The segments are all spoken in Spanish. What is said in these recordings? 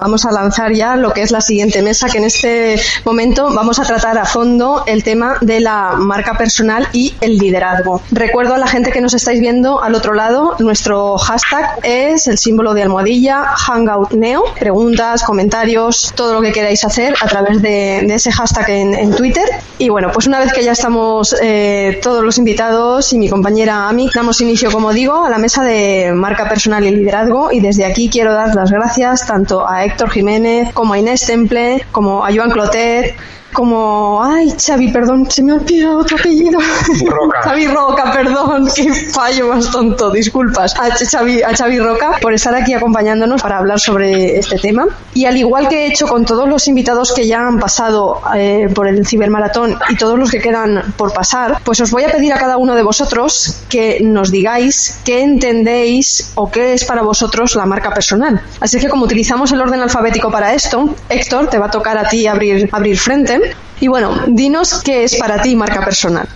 Vamos a lanzar ya lo que es la siguiente mesa, que en este momento vamos a tratar a fondo el tema de la marca personal y el liderazgo. Recuerdo a la gente que nos estáis viendo al otro lado, nuestro hashtag es el símbolo de almohadilla HangoutNeo. Preguntas, comentarios, todo lo que queráis hacer a través de, ese hashtag en, Twitter. Y bueno, pues una vez que ya estamos eh, todos los invitados y mi compañera Ami, damos inicio, como digo, a la mesa de marca personal y liderazgo. Y desde aquí quiero dar las gracias tanto a Héctor Jiménez, como a Inés Temple, como a Joan Clotet, como, ay, Xavi, perdón, se me ha olvidado otro apellido. Roca. Xavi Roca, perdón, qué fallo más tonto, disculpas. A Xavi, a Xavi Roca por estar aquí acompañándonos para hablar sobre este tema. Y al igual que he hecho con todos los invitados que ya han pasado eh, por el cibermaratón y todos los que quedan por pasar, pues os voy a pedir a cada uno de vosotros que nos digáis qué entendéis o qué es para vosotros la marca personal. Así que como utilizamos el orden alfabético para esto, Héctor, te va a tocar a ti abrir, abrir frente. Y bueno, dinos qué es para ti marca personal.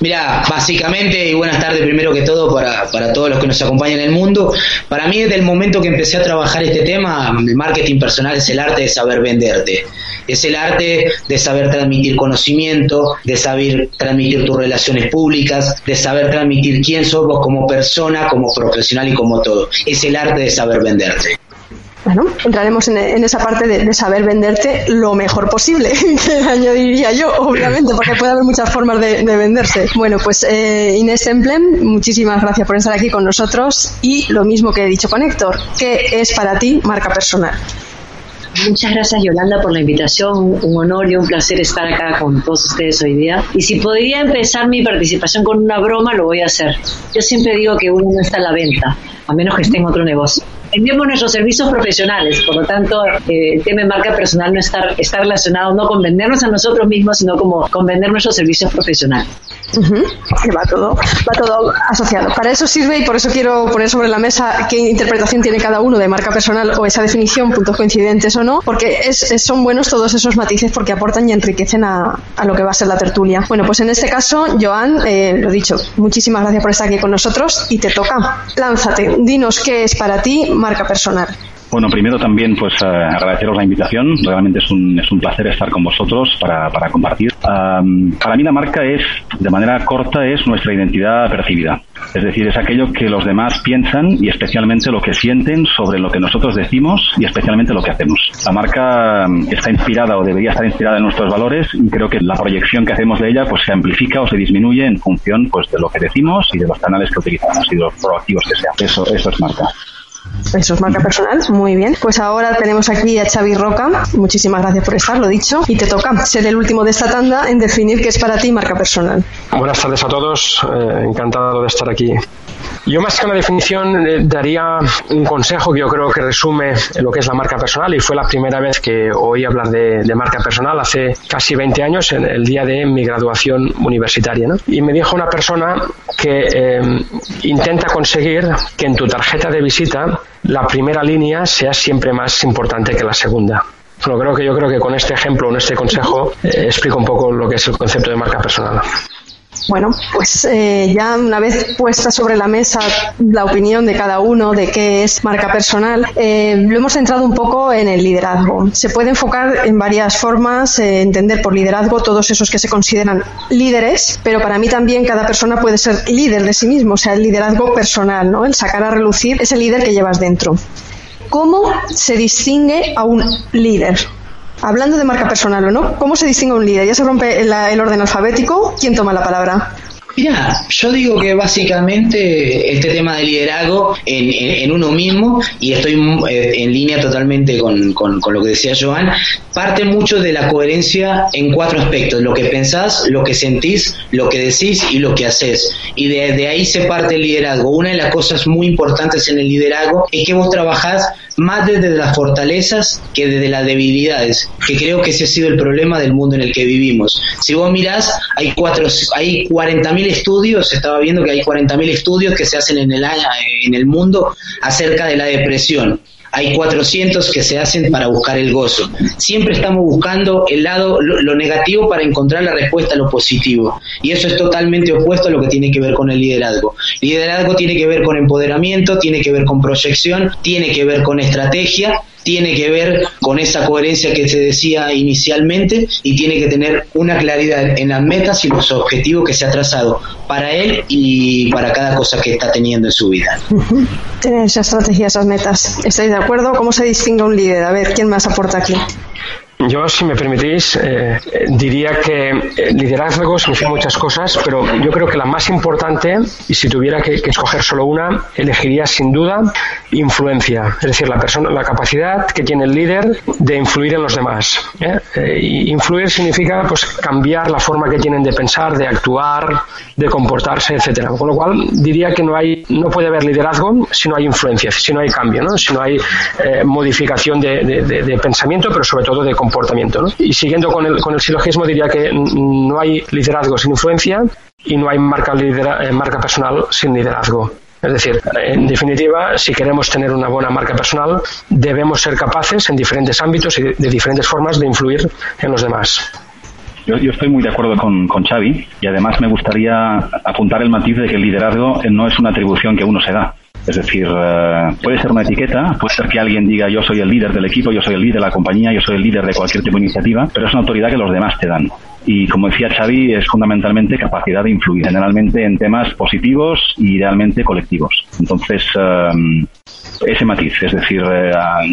Mira, básicamente, y buenas tardes primero que todo para, para, todos los que nos acompañan en el mundo, para mí desde el momento que empecé a trabajar este tema, el marketing personal es el arte de saber venderte, es el arte de saber transmitir conocimiento, de saber transmitir tus relaciones públicas, de saber transmitir quién sos vos como persona, como profesional y como todo, es el arte de saber venderte bueno, entraremos en, esa parte de, saber venderte lo mejor posible, que añadiría yo, obviamente, porque puede haber muchas formas de, venderse. Bueno, pues eh, Inés Emblem, muchísimas gracias por estar aquí con nosotros y lo mismo que he dicho con Héctor, ¿qué es para ti marca personal? Muchas gracias Yolanda por la invitación, un honor y un placer estar acá con todos ustedes hoy día. Y si podría empezar mi participación con una broma, lo voy a hacer. Yo siempre digo que uno no está a la venta, a menos que esté en otro negocio vendemos nuestros servicios profesionales, por lo tanto, eh, el tema de marca personal no está, está relacionado no con vendernos a nosotros mismos, sino como con vender nuestros servicios profesionales. Va todo, va todo asociado. Para eso sirve y por eso quiero poner sobre la mesa qué interpretación tiene cada uno de marca personal o esa definición, puntos coincidentes o no, porque es, son buenos todos esos matices porque aportan y enriquecen a, a, lo que va a ser la tertulia. Bueno, pues en este caso, Joan, eh, lo dicho, muchísimas gracias por estar aquí con nosotros y te toca. Lánzate, dinos qué es para ti marca personal. Bueno, primero también pues eh, agradeceros la invitación. Realmente es un, es un placer estar con vosotros para, para compartir. para mí la marca es, de manera corta, es nuestra identidad percibida. Es decir, es aquello que los demás piensan y especialmente lo que sienten sobre lo que nosotros decimos y especialmente lo que hacemos. La marca está inspirada o debería estar inspirada en nuestros valores y creo que la proyección que hacemos de ella pues se amplifica o se disminuye en función pues de lo que decimos y de los canales que utilizamos y de los proactivos que sean. Eso, eso es marca. Eso es marca personal, muy bien. Pues ahora tenemos aquí a Xavi Roca. Muchísimas gracias por estar, lo dicho. Y te toca ser el último de esta tanda en definir qué es para ti marca personal. Buenas tardes a todos, eh, encantado de estar aquí. Yo más que una definición eh, daría un consejo que yo creo que resume lo que es la marca personal y fue la primera vez que oí hablar de, marca personal hace casi 20 años, en el día de mi graduación universitaria. Y me dijo una persona que eh, intenta conseguir que en tu tarjeta de visita la primera línea sea siempre más importante que la segunda. Bueno, creo que yo creo que con este ejemplo, con este consejo, eh, explico un poco lo que es el concepto de marca personal. Bueno, pues eh, ya una vez puesta sobre la mesa la opinión de cada uno de qué es marca personal, eh, lo hemos centrado un poco en el liderazgo. Se puede enfocar en varias formas, eh, entender por liderazgo todos esos que se consideran líderes, pero para mí también cada persona puede ser líder de sí mismo, o sea, el liderazgo personal, ¿no? El sacar a relucir ese líder que llevas dentro. ¿Cómo se distingue a un líder? Hablando de marca personal, ¿o no? ¿Cómo se distingue un líder? Ya se rompe el, orden alfabético. ¿Quién toma la palabra? Mira, yo digo que básicamente este tema de liderazgo en, uno mismo, y estoy eh, en línea totalmente con, con, lo que decía Joan, parte mucho de la coherencia en cuatro aspectos, lo que pensás, lo que sentís, lo que decís y lo que haces. Y de, de ahí se parte el liderazgo. Una de las cosas muy importantes en el liderazgo es que vos trabajás más desde las fortalezas que desde las debilidades, que creo que ese ha sido el problema del mundo en el que vivimos. Si vos mirás, hay, cuatro, hay 40.000 estudios, estaba viendo que hay 40.000 estudios que se hacen en el, en el mundo acerca de la depresión hay 400 que se hacen para buscar el gozo. Siempre estamos buscando el lado, lo, negativo para encontrar la respuesta a lo positivo. Y eso es totalmente opuesto a lo que tiene que ver con el liderazgo. Liderazgo tiene que ver con empoderamiento, tiene que ver con proyección, tiene que ver con estrategia tiene que ver con esa coherencia que se decía inicialmente y tiene que tener una claridad en las metas y los objetivos que se ha trazado para él y para cada cosa que está teniendo en su vida. Tener esa estrategia, esas metas. ¿Estáis de acuerdo? ¿Cómo se distingue un líder? A ver, ¿quién más aporta aquí? Yo, si me permitís, eh, diría que eh, liderazgo significa muchas cosas, pero yo creo que la más importante, y si tuviera que, escoger solo una, elegiría sin duda influencia, es decir, la persona, la capacidad que tiene el líder de influir en los demás. ¿eh? influir significa pues cambiar la forma que tienen de pensar, de actuar, de comportarse, etcétera. Con lo cual diría que no hay, no puede haber liderazgo si no hay influencia, si no hay cambio, ¿no? si no hay modificación de, de pensamiento, pero sobre todo de comportamiento comportamiento. Y siguiendo con el, con el silogismo, diría que no hay liderazgo sin influencia y no hay marca, eh, marca personal sin liderazgo. Es decir, en definitiva, si queremos tener una buena marca personal, debemos ser capaces en diferentes ámbitos y de diferentes formas de influir en los demás. Yo, yo, estoy muy de acuerdo con, con Xavi y además me gustaría apuntar el matiz de que el liderazgo no es una atribución que uno se da, es decir, eh, puede ser una etiqueta, puede ser que alguien diga yo soy el líder del equipo, yo soy el líder de la compañía, yo soy el líder de cualquier tipo de iniciativa, pero es una autoridad que los demás te dan. Y como decía Xavi, es fundamentalmente capacidad de influir, generalmente en temas positivos y idealmente colectivos. Entonces, eh, ese matiz, es decir, eh,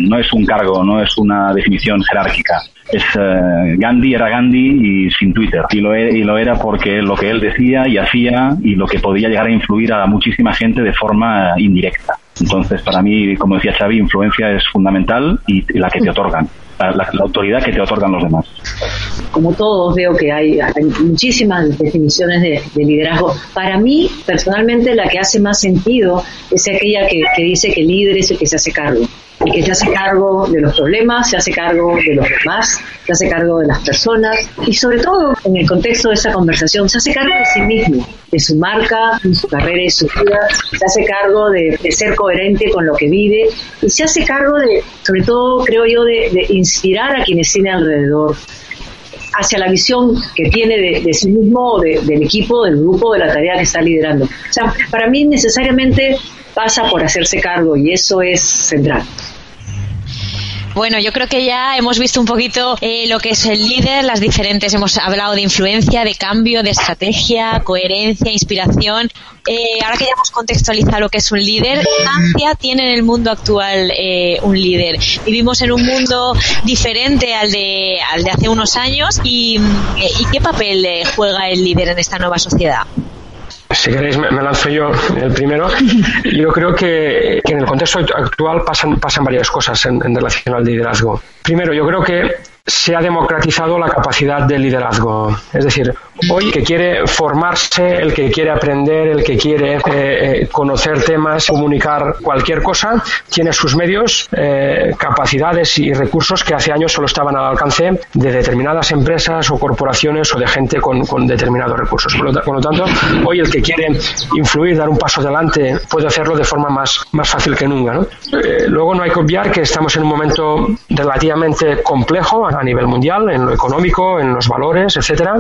no es un cargo, no es una definición jerárquica, es eh, Gandhi era Gandhi y sin Twitter y lo, e, y lo era porque lo que él decía y hacía y lo que podía llegar a influir a muchísima gente de forma indirecta. Entonces, para mí, como decía Xavi, influencia es fundamental y, la que te otorgan, la, autoridad que te otorgan los demás. Como todos, veo que hay, muchísimas definiciones de, liderazgo. Para mí, personalmente, la que hace más sentido es aquella que, que dice que el líder es el que se hace cargo y que se hace cargo de los problemas, se hace cargo de los demás, se hace cargo de las personas y sobre todo en el contexto de esta conversación, se hace cargo de sí mismo, de su marca, de su carrera y su vida, se hace cargo de, ser coherente con lo que vive y se hace cargo de, sobre todo creo yo, de, inspirar a quienes tiene alrededor hacia la visión que tiene de, sí mismo, del equipo, del grupo, de la tarea que está liderando. O sea, para mí necesariamente pasa por hacerse cargo y eso es central. Bueno, yo creo que ya hemos visto un poquito eh, lo que es el líder, las diferentes, hemos hablado de influencia, de cambio, de estrategia, coherencia, inspiración. Eh, ahora que ya hemos contextualizado lo que es un líder, ¿qué tiene en el mundo actual eh, un líder? Vivimos en un mundo diferente al de, al de hace unos años y, y ¿qué papel juega el líder en esta nueva sociedad? Si queréis me, lanzo yo el primero. Yo creo que, en el contexto actual pasan, pasan varias cosas en, en relación al liderazgo. Primero, yo creo que se ha democratizado la capacidad de liderazgo. Es decir, hoy el que quiere formarse, el que quiere aprender, el que quiere eh, eh, conocer temas, comunicar cualquier cosa, tiene sus medios, eh, capacidades y recursos que hace años solo estaban al alcance de determinadas empresas o corporaciones o de gente con, determinados recursos. Por lo, tanto, hoy el que quiere influir, dar un paso adelante, puede hacerlo de forma más, más fácil que nunca. luego no hay que obviar que estamos en un momento relativamente complejo a nivel mundial, en lo económico, en los valores, etcétera,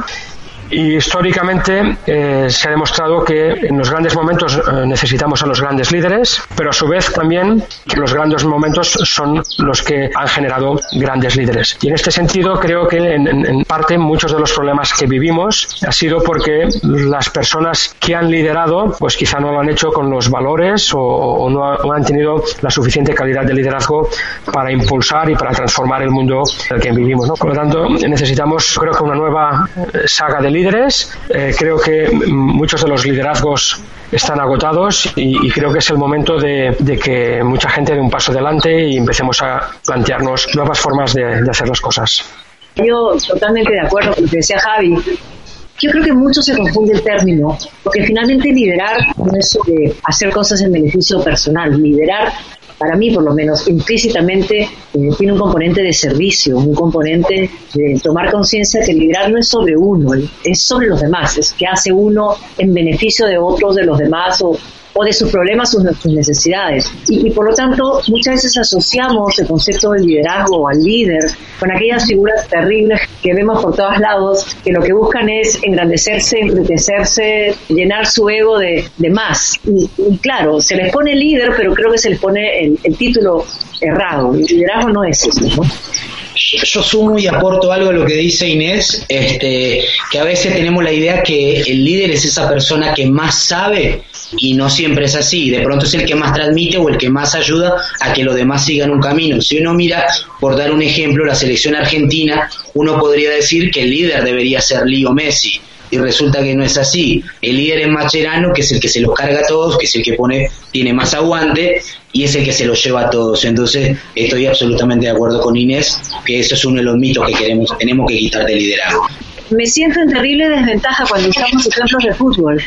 y históricamente eh, se ha demostrado que en los grandes momentos eh, necesitamos a los grandes líderes, pero a su vez también los grandes momentos son los que han generado grandes líderes. Y en este sentido creo que en, parte muchos de los problemas que vivimos ha sido porque las personas que han liderado pues quizá no lo han hecho con los valores o, no, han tenido la suficiente calidad de liderazgo para impulsar y para transformar el mundo en el que vivimos. Por lo tanto, necesitamos creo que una nueva eh, saga de líderes líderes. Eh, creo que muchos de los liderazgos están agotados y, creo que es el momento de, que mucha gente dé un paso adelante y empecemos a plantearnos nuevas formas de, hacer las cosas. Yo totalmente de acuerdo con lo que decía Javi. Yo creo que mucho se confunde el término, porque finalmente liderar no es sobre hacer cosas en beneficio personal. Liderar para mí por lo menos implícitamente eh, tiene un componente de servicio, un componente de tomar conciencia que liderar no es sobre uno, es sobre los demás, es que hace uno en beneficio de otros, de los demás o, o de sus problemas sus necesidades. Y, por lo tanto, muchas veces asociamos el concepto de liderazgo al líder con aquellas figuras terribles que vemos por todos lados, que lo que buscan es engrandecerse, enriquecerse, llenar su ego de, de más. Y, claro, se les pone líder, pero creo que se les pone el, el título errado. El liderazgo no es eso. ¿no? Yo sumo y aporto algo a lo que dice Inés, este, que a veces tenemos la idea que el líder es esa persona que más sabe y no siempre es así. De pronto es el que más transmite o el que más ayuda a que los demás sigan un camino. Si uno mira, por dar un ejemplo, la selección argentina, uno podría decir que el líder debería ser Leo Messi y resulta que no es así. El líder es Macherano, que es el que se los carga a todos, que es el que pone, tiene más aguante y es el que se los lleva a todos. Entonces, estoy absolutamente de acuerdo con Inés, que eso es uno de los mitos que queremos, tenemos que quitar del liderazgo me siento en terrible desventaja cuando usamos ejemplos de fútbol.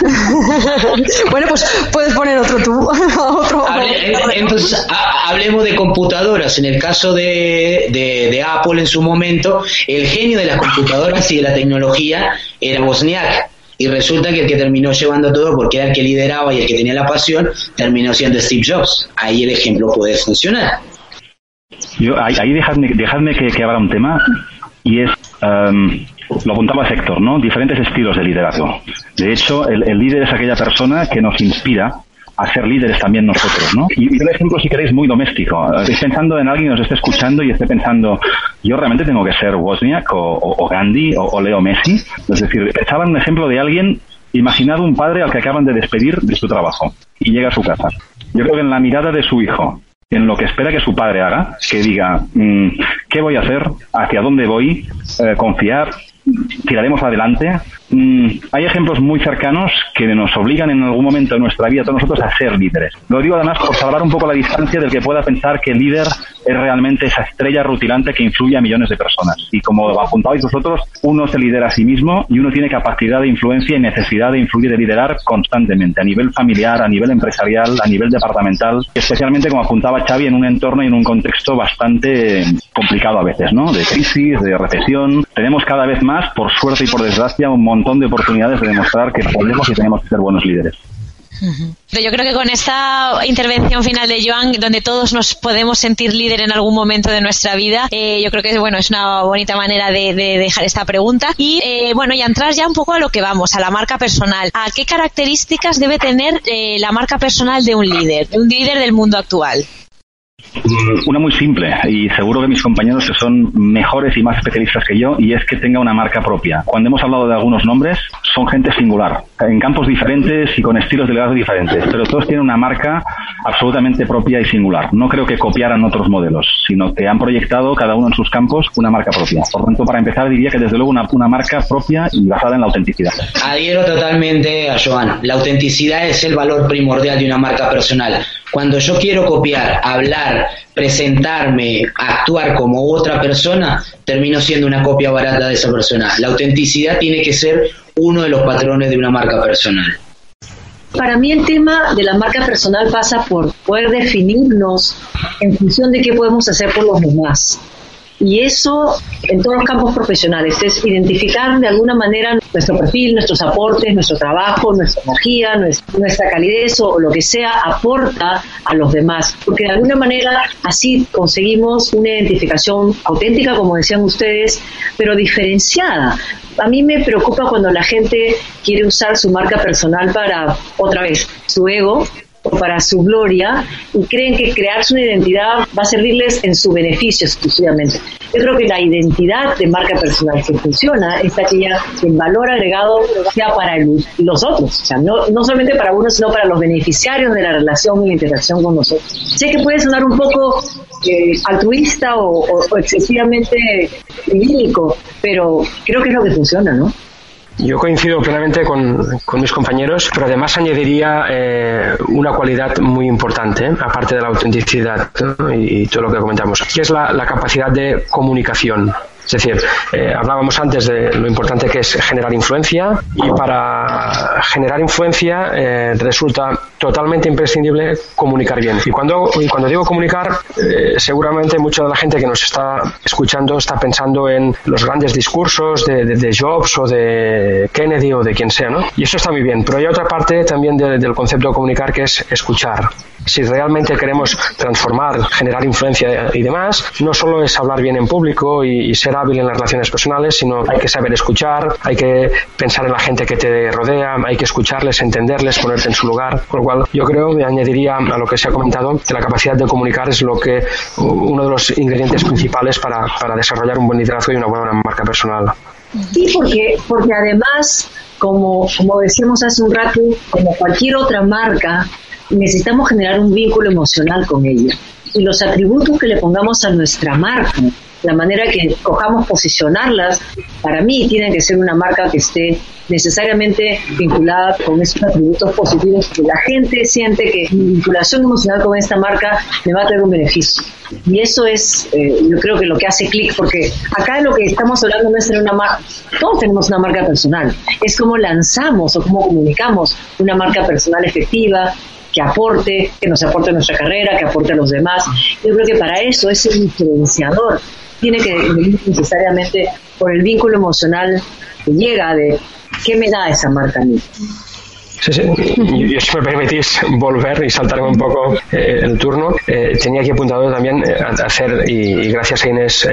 bueno, pues puedes poner otro tú. Eh, entonces, hablemos de computadoras. En el caso de, de, Apple en su momento, el genio de las computadoras y de la tecnología era Wozniak. Y resulta que el que terminó llevando todo, porque era el que lideraba y el que tenía la pasión, terminó siendo Steve Jobs. Ahí el ejemplo puede funcionar. Yo, ahí, dejadme, dejadme que, que abra un tema y es um, lo apuntaba Héctor, ¿no? Diferentes estilos de liderazgo. De hecho, el, líder es aquella persona que nos inspira a ser líderes también nosotros, ¿no? Y, un ejemplo, si queréis, muy doméstico. Estoy pensando en alguien que nos esté escuchando y esté pensando, yo realmente tengo que ser Wozniak o, Gandhi o, Leo Messi. Es decir, en un ejemplo de alguien, imaginad un padre al que acaban de despedir de su trabajo y llega a su casa. Yo creo que en la mirada de su hijo, en lo que espera que su padre haga, que diga, mm, ¿qué voy a hacer? ¿Hacia dónde voy? Eh, confiar, tiraremos adelante. Mm, hay ejemplos muy cercanos que nos obligan en algún momento de nuestra vida a todos nosotros a ser líderes. Lo digo además por salvar un poco la distancia del que pueda pensar que el líder es realmente esa estrella rutilante que influye a millones de personas. Y como apuntabais vosotros, uno se lidera a sí mismo y uno tiene capacidad de influencia y necesidad de influir, de liderar constantemente, a nivel familiar, a nivel empresarial, a nivel departamental, especialmente como apuntaba Xavi en un entorno y en un contexto bastante complicado a veces, ¿no? De crisis, de recesión. Tenemos cada vez más por suerte y por desgracia, un montón de oportunidades de demostrar que podemos y tenemos que ser buenos líderes. Yo creo que con esta intervención final de Joan, donde todos nos podemos sentir líder en algún momento de nuestra vida, eh, yo creo que bueno, es una bonita manera de, dejar esta pregunta. Y eh, bueno, y entrar ya un poco a lo que vamos, a la marca personal. ¿A qué características debe tener eh, la marca personal de un líder, de un líder del mundo actual? Mm, una muy simple y seguro que mis compañeros que son mejores y más especialistas que yo y es que tenga una marca propia. Cuando hemos hablado de algunos nombres son gente singular, en campos diferentes y con estilos de liderazgo diferentes, pero todos tienen una marca absolutamente propia y singular. No creo que copiaran otros modelos, sino que han proyectado cada uno en sus campos una marca propia. Por tanto, para empezar diría que desde luego una, una marca propia y basada en la autenticidad. Adhiero totalmente a Joan. La autenticidad es el valor primordial de una marca personal. Cuando yo quiero copiar, hablar, presentarme, actuar como otra persona, termino siendo una copia barata de esa persona. La autenticidad tiene que ser uno de los patrones de una marca personal. Para mí el tema de la marca personal pasa por poder definirnos en función de qué podemos hacer por los demás. Y eso en todos los campos profesionales es identificar de alguna manera nuestro perfil, nuestros aportes, nuestro trabajo, nuestra energía, nuestra calidez o lo que sea aporta a los demás. Porque de alguna manera así conseguimos una identificación auténtica, como decían ustedes, pero diferenciada. A mí me preocupa cuando la gente quiere usar su marca personal para, otra vez, su ego para su gloria y creen que crearse una identidad va a servirles en su beneficio exclusivamente. Yo creo que la identidad de marca personal que funciona es aquella que el valor agregado sea para los otros, o no, no solamente para uno, sino para los beneficiarios de la relación y la interacción con nosotros. Sé que puede sonar un poco eh, altruista o, excesivamente idílico, pero creo que es lo que funciona, ¿no? Yo coincido plenamente con, mis compañeros, pero además añadiría eh, una cualidad muy importante, aparte de la autenticidad y, todo lo que comentamos, que es la capacidad de comunicación. Es decir, eh, hablábamos antes de lo importante que es generar influencia y para generar influencia eh, resulta totalmente imprescindible comunicar bien. Y cuando, cuando digo comunicar, eh, seguramente mucha de la gente que nos está escuchando está pensando en los grandes discursos de, de, Jobs o de Kennedy o de quien sea, ¿no? Y eso está muy bien, pero hay otra parte también del concepto de comunicar que es escuchar si realmente queremos transformar, generar influencia y demás, no solo es hablar bien en público y, ser hábil en las relaciones personales, sino hay que saber escuchar, hay que pensar en la gente que te rodea, hay que escucharles, entenderles, ponerte en su lugar. Con lo cual, yo creo, me añadiría a lo que se ha comentado, que la capacidad de comunicar es lo que uno de los ingredientes principales para, para desarrollar un buen liderazgo y una buena marca personal. Sí, porque, porque además, como, como decíamos hace un rato, como cualquier otra marca, necesitamos generar un vínculo emocional con ella. Y los atributos que le pongamos a nuestra marca, la manera que cojamos posicionarlas, para mí tiene que ser una marca que esté necesariamente vinculada con esos atributos positivos que la gente siente que mi vinculación emocional con esta marca me va a traer un beneficio. Y eso es, eh, yo creo que lo que hace clic, porque acá lo que estamos hablando no es tener una marca, todos tenemos una marca personal, es cómo lanzamos o cómo comunicamos una marca personal efectiva, que aporte, que nos aporte nuestra carrera, que aporte a los demás. Yo creo que para eso ese diferenciador tiene que venir necesariamente por el vínculo emocional que llega de qué me da esa marca a mí. Y, si me permitís volver y saltarme un poco eh, el turno, eh, tenía aquí apuntado también eh, hacer, y, gracias a Inés,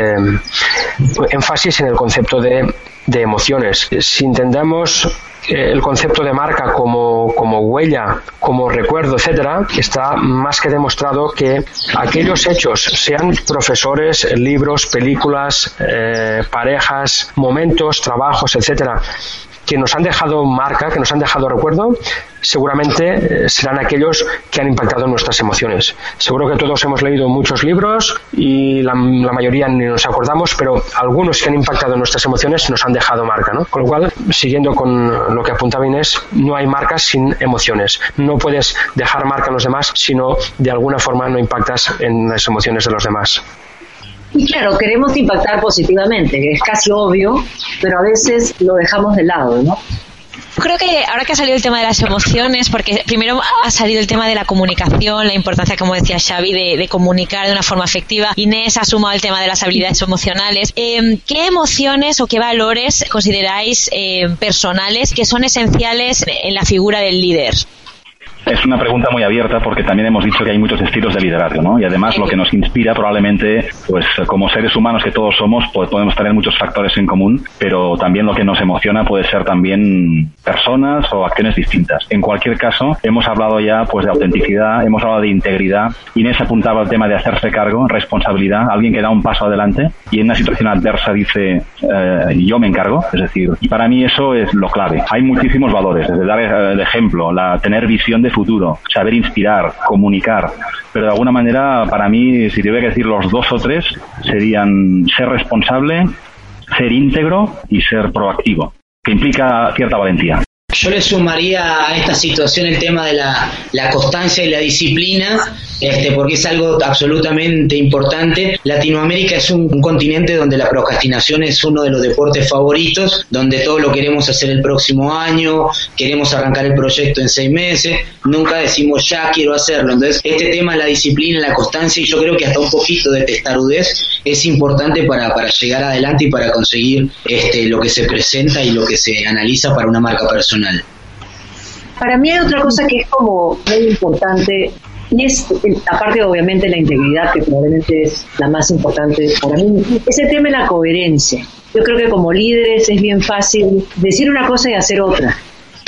énfasis en el concepto de, de emociones. Si entendemos el concepto de marca como, como, huella, como recuerdo, etcétera, está más que demostrado que aquellos hechos, sean profesores, libros, películas, parejas, momentos, trabajos, etcétera, que nos han dejado marca, que nos han dejado recuerdo, seguramente eh, serán aquellos que han impactado nuestras emociones. Seguro que todos hemos leído muchos libros y la, mayoría ni nos acordamos, pero algunos que han impactado nuestras emociones nos han dejado marca, ¿no? Con lo cual, siguiendo con lo que apuntaba Inés, no hay marcas sin emociones. No puedes dejar marca en los demás si no de alguna forma no impactas en las emociones de los demás. Y claro, queremos impactar positivamente, es casi obvio, pero a veces lo dejamos de lado, ¿no? Creo que ahora que ha salido el tema de las emociones, porque primero ha salido el tema de la comunicación, la importancia, como decía Xavi, de, comunicar de una forma efectiva. Inés ha sumado el tema de las habilidades emocionales. Eh, ¿Qué emociones o qué valores consideráis eh, personales que son esenciales en la figura del líder? Es una pregunta muy abierta porque también hemos dicho que hay muchos estilos de liderazgo, ¿no? Y además lo que nos inspira probablemente, pues como seres humanos que todos somos, pues podemos tener muchos factores en común, pero también lo que nos emociona puede ser también personas o acciones distintas. En cualquier caso, hemos hablado ya pues de autenticidad, hemos hablado de integridad. Inés apuntaba al tema de hacerse cargo, responsabilidad, alguien que da un paso adelante y en una situación adversa dice eh, yo me encargo, es decir, y para mí eso es lo clave. Hay muchísimos valores, desde dar el ejemplo, la tener visión de futuro, saber inspirar, comunicar. Pero de alguna manera, para mí, si tuviera que decir los dos o tres, serían ser responsable, ser íntegro y ser proactivo, que implica cierta valentía. Yo le sumaría a esta situación el tema de la, la constancia y la disciplina, este, porque es algo absolutamente importante. Latinoamérica es un, continente donde la procrastinación es uno de los deportes favoritos, donde todo lo queremos hacer el próximo año, queremos arrancar el proyecto en seis meses, nunca decimos ya quiero hacerlo. Entonces, este tema, la disciplina, la constancia y yo creo que hasta un poquito de testarudez es importante para, para llegar adelante y para conseguir este, lo que se presenta y lo que se analiza para una marca personal. Para mí hay otra cosa que es como muy importante y es, aparte obviamente la integridad, que probablemente es la más importante para mí, es el tema de la coherencia. Yo creo que como líderes es bien fácil decir una cosa y hacer otra,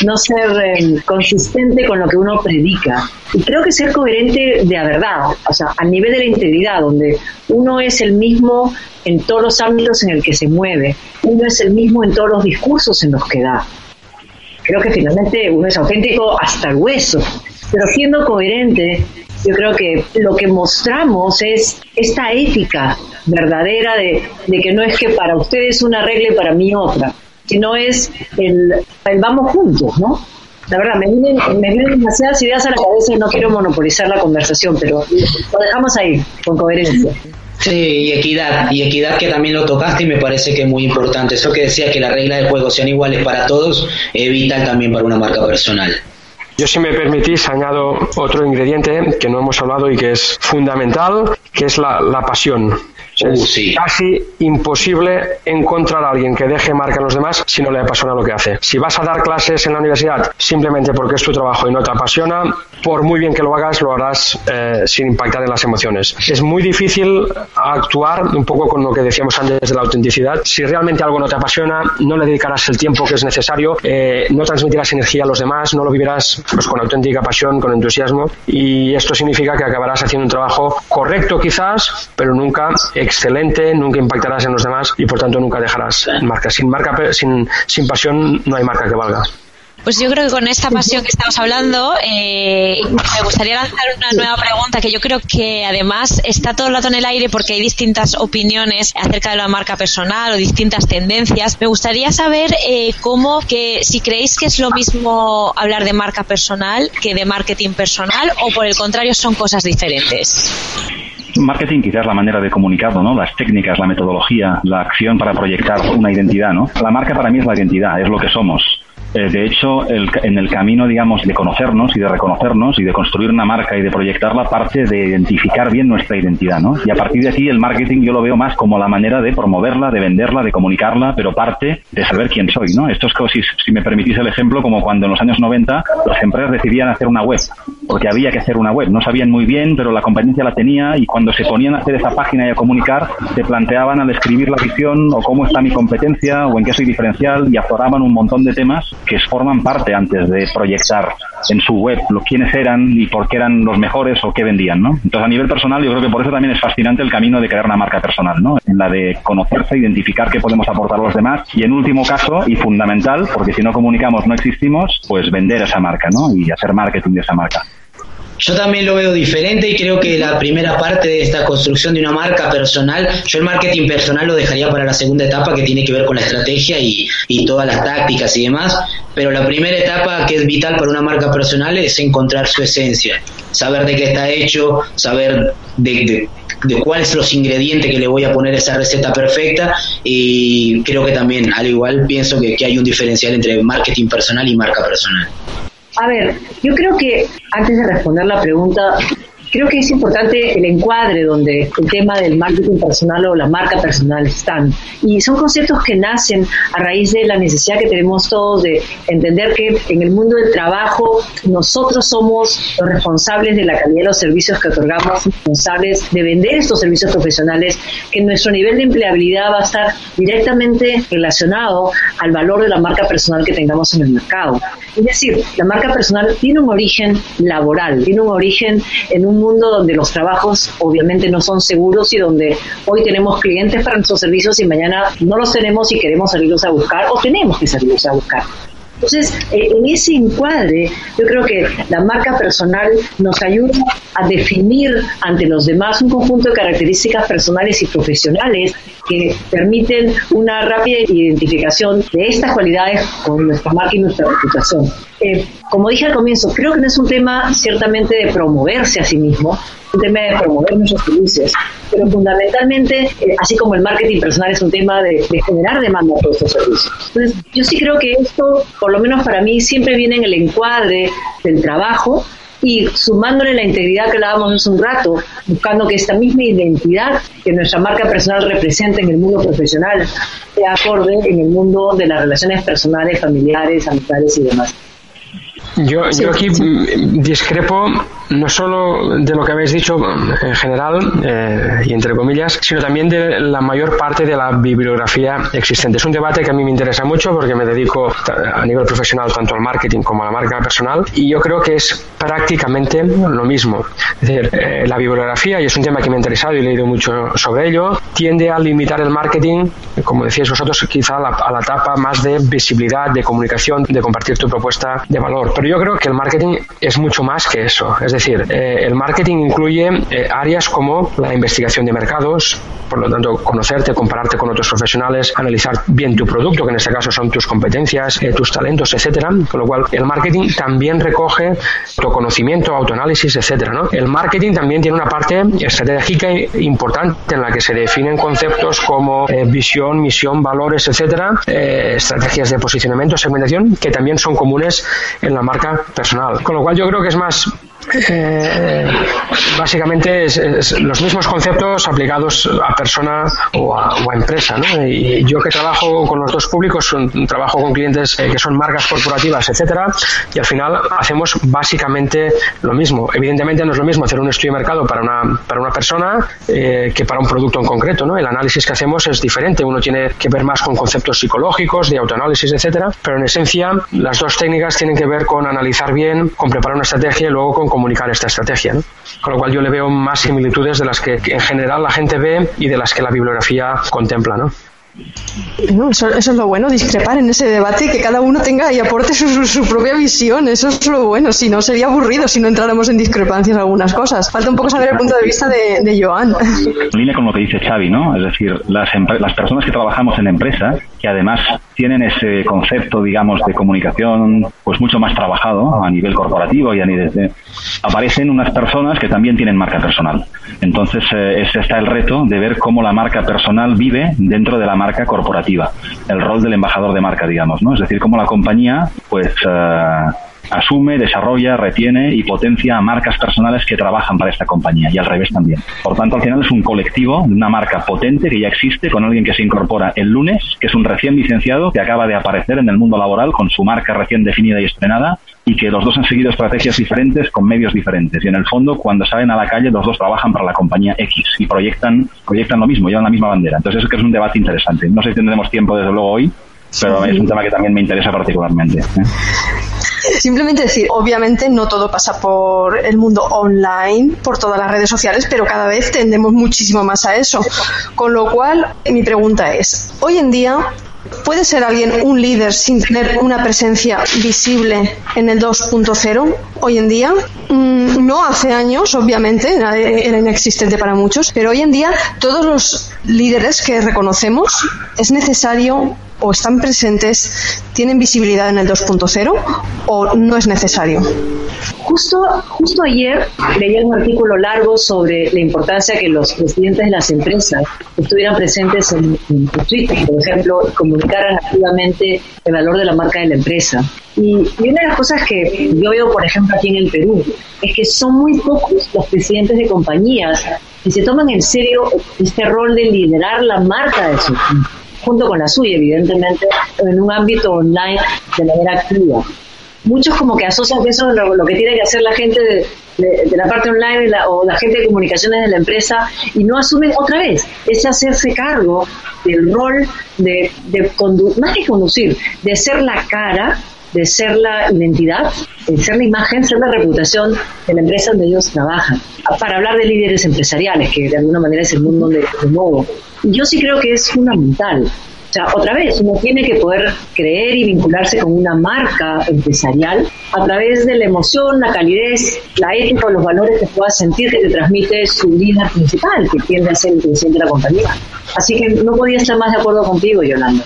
no ser eh, consistente con lo que uno predica. Y creo que ser coherente de la verdad, o sea, a nivel de la integridad, donde uno es el mismo en todos los ámbitos en el que se mueve, uno es el mismo en todos los discursos en los que da creo que finalmente uno es auténtico hasta el hueso, pero siendo coherente, yo creo que lo que mostramos es esta ética verdadera de, que no es que para ustedes una regla y para mí otra, sino es el, el vamos juntos, ¿no? La verdad, me vienen, me vienen demasiadas ideas a la cabeza y no quiero monopolizar la conversación, pero lo dejamos ahí, con coherencia. Sí, y equidad, y equidad que también lo tocaste y me parece que es muy importante. Eso que decía que las reglas del juego sean iguales para todos, es vital también para una marca personal. Yo si me permitís añado otro ingrediente que no hemos hablado y que es fundamental, que es la, la pasión. Uh, es sí. casi imposible encontrar a alguien que deje marca en los demás si no le apasiona lo que hace. Si vas a dar clases en la universidad simplemente porque es tu trabajo y no te apasiona, por muy bien que lo hagas, lo harás eh, sin impactar en las emociones. Es muy difícil actuar un poco con lo que decíamos antes de la autenticidad. Si realmente algo no te apasiona, no le dedicarás el tiempo que es necesario, eh, no transmitirás energía a los demás, no lo vivirás pues, con auténtica pasión, con entusiasmo y esto significa que acabarás haciendo un trabajo correcto quizás, pero nunca excelente, nunca impactarás en los demás y por tanto nunca dejarás marca. Sin marca, sin, sin pasión no hay marca que valga. Pues yo creo que con esta pasión que estamos hablando, eh, me gustaría lanzar una nueva pregunta que yo creo que además está todo el rato en el aire porque hay distintas opiniones acerca de la marca personal o distintas tendencias. Me gustaría saber eh, cómo, que si creéis que es lo mismo hablar de marca personal que de marketing personal o por el contrario son cosas diferentes. Marketing quizás la manera de comunicarlo, ¿no? Las técnicas, la metodología, la acción para proyectar una identidad, ¿no? La marca para mí es la identidad, es lo que somos. Eh, de hecho, el, en el camino, digamos, de conocernos y de reconocernos y de construir una marca y de proyectarla, parte de identificar bien nuestra identidad, ¿no? Y a partir de aquí, el marketing yo lo veo más como la manera de promoverla, de venderla, de comunicarla, pero parte de saber quién soy, ¿no? Esto es si, si me permitís el ejemplo, como cuando en los años 90 las empresas decidían hacer una web, porque había que hacer una web. No sabían muy bien, pero la competencia la tenía y cuando se ponían a hacer esa página y a comunicar, se planteaban al escribir la visión o cómo está mi competencia o en qué soy diferencial y azoraban un montón de temas que forman parte antes de proyectar en su web lo quiénes eran y por qué eran los mejores o qué vendían, ¿no? Entonces a nivel personal yo creo que por eso también es fascinante el camino de crear una marca personal, ¿no? En la de conocerse, identificar qué podemos aportar a los demás y en último caso y fundamental, porque si no comunicamos no existimos, pues vender esa marca, ¿no? Y hacer marketing de esa marca. Yo también lo veo diferente y creo que la primera parte de esta construcción de una marca personal, yo el marketing personal lo dejaría para la segunda etapa que tiene que ver con la estrategia y, todas las tácticas y demás, pero la primera etapa que es vital para una marca personal es encontrar su esencia, saber de qué está hecho, saber de, de de cuáles son los ingredientes que le voy a poner esa receta perfecta y creo que también, al igual, pienso que, que hay un diferencial entre marketing personal y marca personal. A ver, yo creo que antes de responder la pregunta, creo que es importante el encuadre donde el tema del marketing personal o la marca personal están. Y son conceptos que nacen a raíz de la necesidad que tenemos todos de entender que en el mundo del trabajo nosotros somos los responsables de la calidad de los servicios que otorgamos, responsables de vender estos servicios profesionales, que nuestro nivel de empleabilidad va a estar directamente relacionado al valor de la marca personal que tengamos en el mercado. Es decir, la marca personal tiene un origen laboral, tiene un origen en un mundo donde los trabajos obviamente no son seguros y donde hoy tenemos clientes para nuestros servicios y mañana no los tenemos y queremos salirlos a buscar o tenemos que salirlos a buscar. Entonces, eh, en ese encuadre, yo creo que la marca personal nos ayuda a definir ante los demás un conjunto de características personales y profesionales que permiten una rápida identificación de estas cualidades con nuestra marca y nuestra reputación. Eh, como dije al comienzo, creo que no es un tema ciertamente de promoverse a sí mismo, un tema de promover nuestros servicios, pero fundamentalmente, eh, así como el marketing personal es un tema de, de generar demanda por estos servicios. Entonces, yo sí creo que esto, por lo menos para mí, siempre viene en el encuadre del trabajo y sumándole la integridad que hablábamos hace un rato, buscando que esta misma identidad que nuestra marca personal representa en el mundo profesional sea acorde en el mundo de las relaciones personales, familiares, amistades y demás. Yo, yo aquí discrepo no solo de lo que habéis dicho en general eh, y entre comillas, sino también de la mayor parte de la bibliografía existente. Es un debate que a mí me interesa mucho porque me dedico a nivel profesional tanto al marketing como a la marca personal y yo creo que es prácticamente lo mismo. Es decir, eh, la bibliografía, y es un tema que me ha interesado y he leído mucho sobre ello, tiende a limitar el marketing, como decíais vosotros, quizá a la, etapa más de visibilidad, de comunicación, de compartir tu propuesta de valor. Pero yo creo que el marketing es mucho más que eso. Es decir, eh, el marketing incluye eh, áreas como la investigación de mercados, por lo tanto, conocerte, compararte con otros profesionales, analizar bien tu producto, que en este caso son tus competencias, eh, tus talentos, etcétera. Con lo cual, el marketing también recoge tu conocimiento, autoanálisis, etcétera. El marketing también tiene una parte estratégica importante en la que se definen conceptos como visión, misión, valores, etcétera, estrategias de posicionamiento, segmentación, que también son comunes en la marca personal. Con lo cual, yo creo que es más eh, básicamente es, los mismos conceptos aplicados a persona o a, empresa. Y yo que trabajo con los dos públicos, trabajo con clientes eh, que son marcas corporativas, etcétera, y al final hacemos básicamente lo mismo. Evidentemente no es lo mismo hacer un estudio de mercado para una, para una persona eh, que para un producto en concreto. ¿no? El análisis que hacemos es diferente. Uno tiene que ver más con conceptos psicológicos, de autoanálisis, etcétera, pero en esencia las dos técnicas tienen que ver con analizar bien, con preparar una estrategia y luego con comunicar esta estrategia. Con lo cual yo le veo más similitudes de las que en general la gente ve y de las que la bibliografía contempla. ¿no? Eso, es lo bueno, discrepar en ese debate y que cada uno tenga y aporte su, propia visión. Eso es lo bueno. Si no, sería aburrido si no entráramos en discrepancias algunas cosas. Falta un poco saber el punto de vista de, Joan. En con lo que dice Xavi, ¿no? Es decir, las, las personas que trabajamos en la empresa, que además tienen ese concepto, digamos, de comunicación, pues mucho más trabajado a nivel corporativo y a nivel de... Aparecen unas personas que también tienen marca personal. Entonces, eh, está el reto de ver cómo la marca personal vive dentro de la marca corporativa, el rol del embajador de marca, digamos, ¿no? Es decir, cómo la compañía, pues, eh, asume, desarrolla, retiene y potencia a marcas personales que trabajan para esta compañía y al revés también. Por tanto, al final es un colectivo, una marca potente que ya existe con alguien que se incorpora el lunes, que es un recién licenciado que acaba de aparecer en el mundo laboral con su marca recién definida y estrenada y que los dos han seguido estrategias diferentes con medios diferentes. Y en el fondo, cuando salen a la calle, los dos trabajan para la compañía X y proyectan, proyectan lo mismo, llevan la misma bandera. Entonces, eso que es un debate interesante. No sé si tendremos tiempo, desde luego, hoy, pero es un tema que también me interesa particularmente. ¿eh? Simplemente decir, obviamente no todo pasa por el mundo online, por todas las redes sociales, pero cada vez tendemos muchísimo más a eso. Con lo cual, mi pregunta es, hoy en día, ¿Puede ser alguien un líder sin tener una presencia visible en el 2.0 hoy en día? Mm, no hace años, obviamente, era inexistente para muchos, pero hoy en día todos los líderes que reconocemos es necesario o están presentes tienen visibilidad en el 2.0 o no es necesario? Justo, justo ayer leía un artículo largo sobre la importancia que los presidentes de las empresas estuvieran presentes en, Twitter, por ejemplo, comunicaran activamente el valor de la marca de la empresa. Y, y, una de las cosas que yo veo, por ejemplo, aquí en el Perú, es que son muy pocos los presidentes de compañías que se toman en serio este rol de liderar la marca de su junto con la suya, evidentemente, en un ámbito online de manera activa. Muchos como que asocian que eso es lo, que tiene que hacer la gente de, la parte online o la gente de comunicaciones de la empresa y no asumen otra vez, es hacerse cargo del rol de, de más que conducir, de ser la cara de ser la identidad, de ser la imagen, ser la reputación de la empresa donde ellos trabajan. Para hablar de líderes empresariales, que de alguna manera es el mundo me muevo yo sí creo que es fundamental. O sea, otra vez, uno tiene que poder creer y vincularse con una marca empresarial a través de la emoción, la calidez, la ética o los valores que pueda sentir que te transmite su líder principal, que tiende a ser el presidente de la compañía. Así que no podía estar más de acuerdo contigo, Yolanda.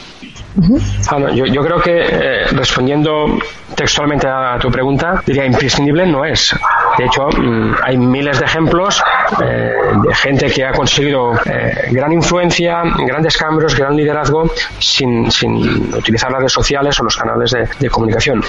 Ah, yo, yo, creo que eh, respondiendo textualmente a tu pregunta, diría imprescindible no es. De hecho, mm, hay miles de ejemplos eh, de gente que ha conseguido eh, gran influencia, grandes cambios, gran liderazgo sin, sin, utilizar las redes sociales o los canales de comunicación.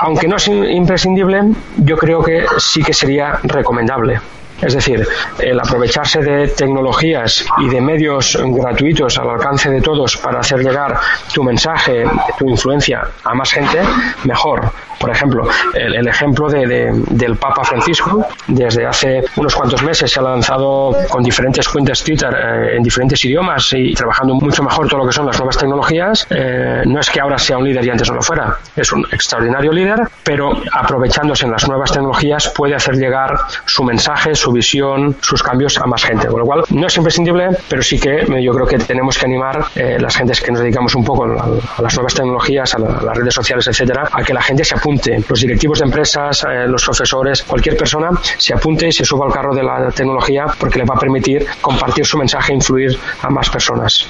Aunque no es imprescindible, yo creo que sí que sería recomendable. Es decir, el aprovecharse de tecnologías y de medios gratuitos al alcance de todos para hacer llegar tu mensaje, tu influencia a más gente, mejor. Por ejemplo, el, ejemplo de, del Papa Francisco, desde hace unos cuantos meses se ha lanzado con diferentes cuentas Twitter eh, en diferentes idiomas y trabajando mucho mejor todo lo que son las nuevas tecnologías. Eh, no es que ahora sea un líder y antes no lo fuera, es un extraordinario líder, pero aprovechándose en las nuevas tecnologías puede hacer llegar su mensaje, su visión, sus cambios a más gente. Con lo cual, no es imprescindible, pero sí que yo creo que tenemos que animar eh, las gentes que nos dedicamos un poco a, las nuevas tecnologías, a, las redes sociales, etcétera, a que la gente se apunte. Los directivos de empresas, eh, los profesores, cualquier persona se apunte y se suba al carro de la tecnología porque le va a permitir compartir su mensaje e influir a más personas.